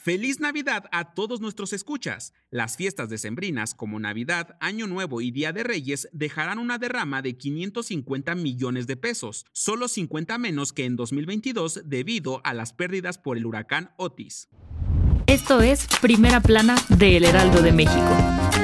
Feliz Navidad a todos nuestros escuchas. Las fiestas decembrinas como Navidad, Año Nuevo y Día de Reyes dejarán una derrama de 550 millones de pesos, solo 50 menos que en 2022 debido a las pérdidas por el huracán Otis. Esto es Primera Plana de El Heraldo de México.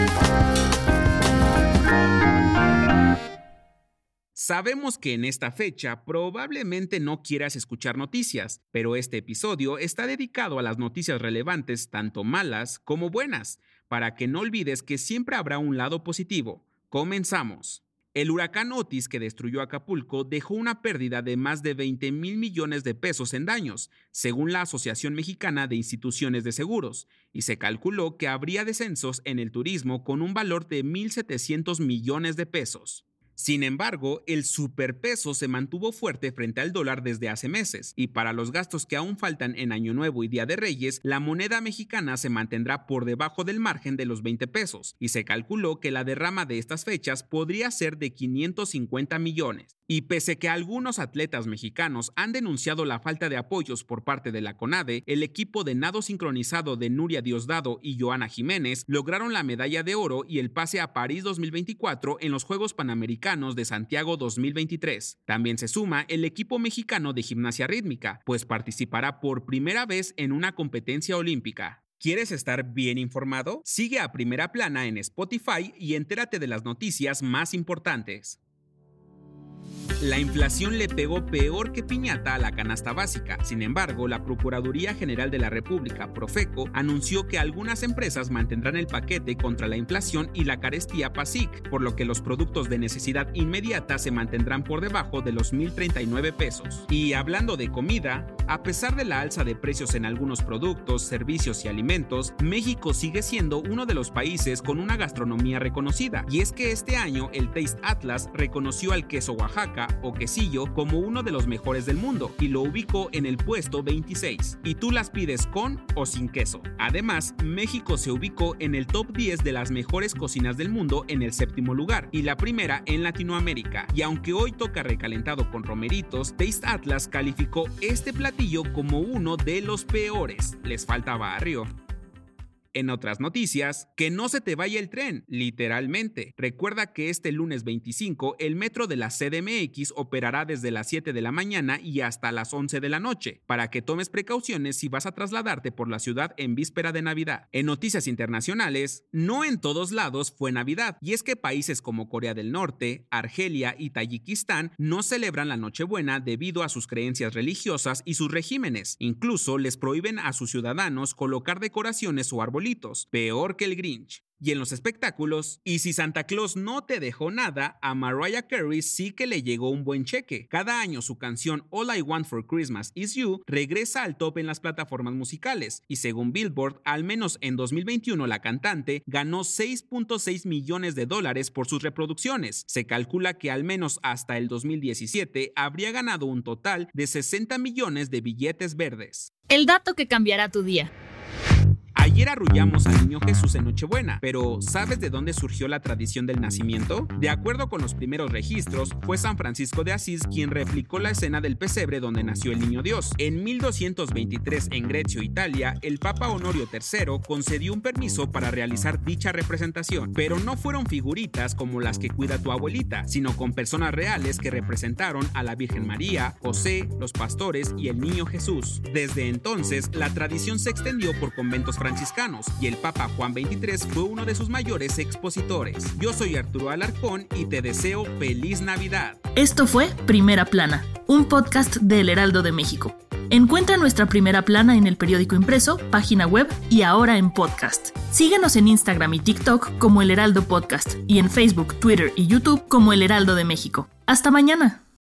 Sabemos que en esta fecha probablemente no quieras escuchar noticias, pero este episodio está dedicado a las noticias relevantes, tanto malas como buenas, para que no olvides que siempre habrá un lado positivo. Comenzamos. El huracán Otis que destruyó Acapulco dejó una pérdida de más de 20 mil millones de pesos en daños, según la Asociación Mexicana de Instituciones de Seguros, y se calculó que habría descensos en el turismo con un valor de 1.700 millones de pesos. Sin embargo, el superpeso se mantuvo fuerte frente al dólar desde hace meses, y para los gastos que aún faltan en Año Nuevo y Día de Reyes, la moneda mexicana se mantendrá por debajo del margen de los 20 pesos, y se calculó que la derrama de estas fechas podría ser de 550 millones. Y pese que algunos atletas mexicanos han denunciado la falta de apoyos por parte de la CONADE, el equipo de nado sincronizado de Nuria Diosdado y Joana Jiménez lograron la medalla de oro y el pase a París 2024 en los Juegos Panamericanos de Santiago 2023. También se suma el equipo mexicano de gimnasia rítmica, pues participará por primera vez en una competencia olímpica. ¿Quieres estar bien informado? Sigue a Primera Plana en Spotify y entérate de las noticias más importantes. La inflación le pegó peor que piñata a la canasta básica. Sin embargo, la Procuraduría General de la República, Profeco, anunció que algunas empresas mantendrán el paquete contra la inflación y la carestía PASIC, por lo que los productos de necesidad inmediata se mantendrán por debajo de los 1.039 pesos. Y hablando de comida, a pesar de la alza de precios en algunos productos, servicios y alimentos, México sigue siendo uno de los países con una gastronomía reconocida. Y es que este año el Taste Atlas reconoció al queso Oaxaca o quesillo como uno de los mejores del mundo y lo ubicó en el puesto 26. Y tú las pides con o sin queso. Además, México se ubicó en el top 10 de las mejores cocinas del mundo en el séptimo lugar y la primera en Latinoamérica. Y aunque hoy toca recalentado con romeritos, Taste Atlas calificó este como uno de los peores. Les falta barrio. En otras noticias, que no se te vaya el tren, literalmente. Recuerda que este lunes 25 el metro de la CDMX operará desde las 7 de la mañana y hasta las 11 de la noche, para que tomes precauciones si vas a trasladarte por la ciudad en víspera de Navidad. En noticias internacionales, no en todos lados fue Navidad, y es que países como Corea del Norte, Argelia y Tayikistán no celebran la Nochebuena debido a sus creencias religiosas y sus regímenes. Incluso les prohíben a sus ciudadanos colocar decoraciones o árboles peor que el Grinch. Y en los espectáculos, y si Santa Claus no te dejó nada, a Mariah Carey sí que le llegó un buen cheque. Cada año su canción All I Want for Christmas Is You regresa al top en las plataformas musicales, y según Billboard, al menos en 2021 la cantante ganó 6.6 millones de dólares por sus reproducciones. Se calcula que al menos hasta el 2017 habría ganado un total de 60 millones de billetes verdes. El dato que cambiará tu día. Ayer arrullamos al niño Jesús en Nochebuena, pero ¿sabes de dónde surgió la tradición del nacimiento? De acuerdo con los primeros registros, fue San Francisco de Asís quien replicó la escena del pesebre donde nació el niño Dios. En 1223 en Grecia, Italia, el Papa Honorio III concedió un permiso para realizar dicha representación, pero no fueron figuritas como las que cuida tu abuelita, sino con personas reales que representaron a la Virgen María, José, los pastores y el niño Jesús. Desde entonces, la tradición se extendió por conventos y el Papa Juan XXIII fue uno de sus mayores expositores. Yo soy Arturo Alarcón y te deseo feliz Navidad. Esto fue Primera Plana, un podcast del Heraldo de México. Encuentra nuestra primera plana en el periódico impreso, página web y ahora en podcast. Síguenos en Instagram y TikTok como El Heraldo Podcast y en Facebook, Twitter y YouTube como El Heraldo de México. Hasta mañana.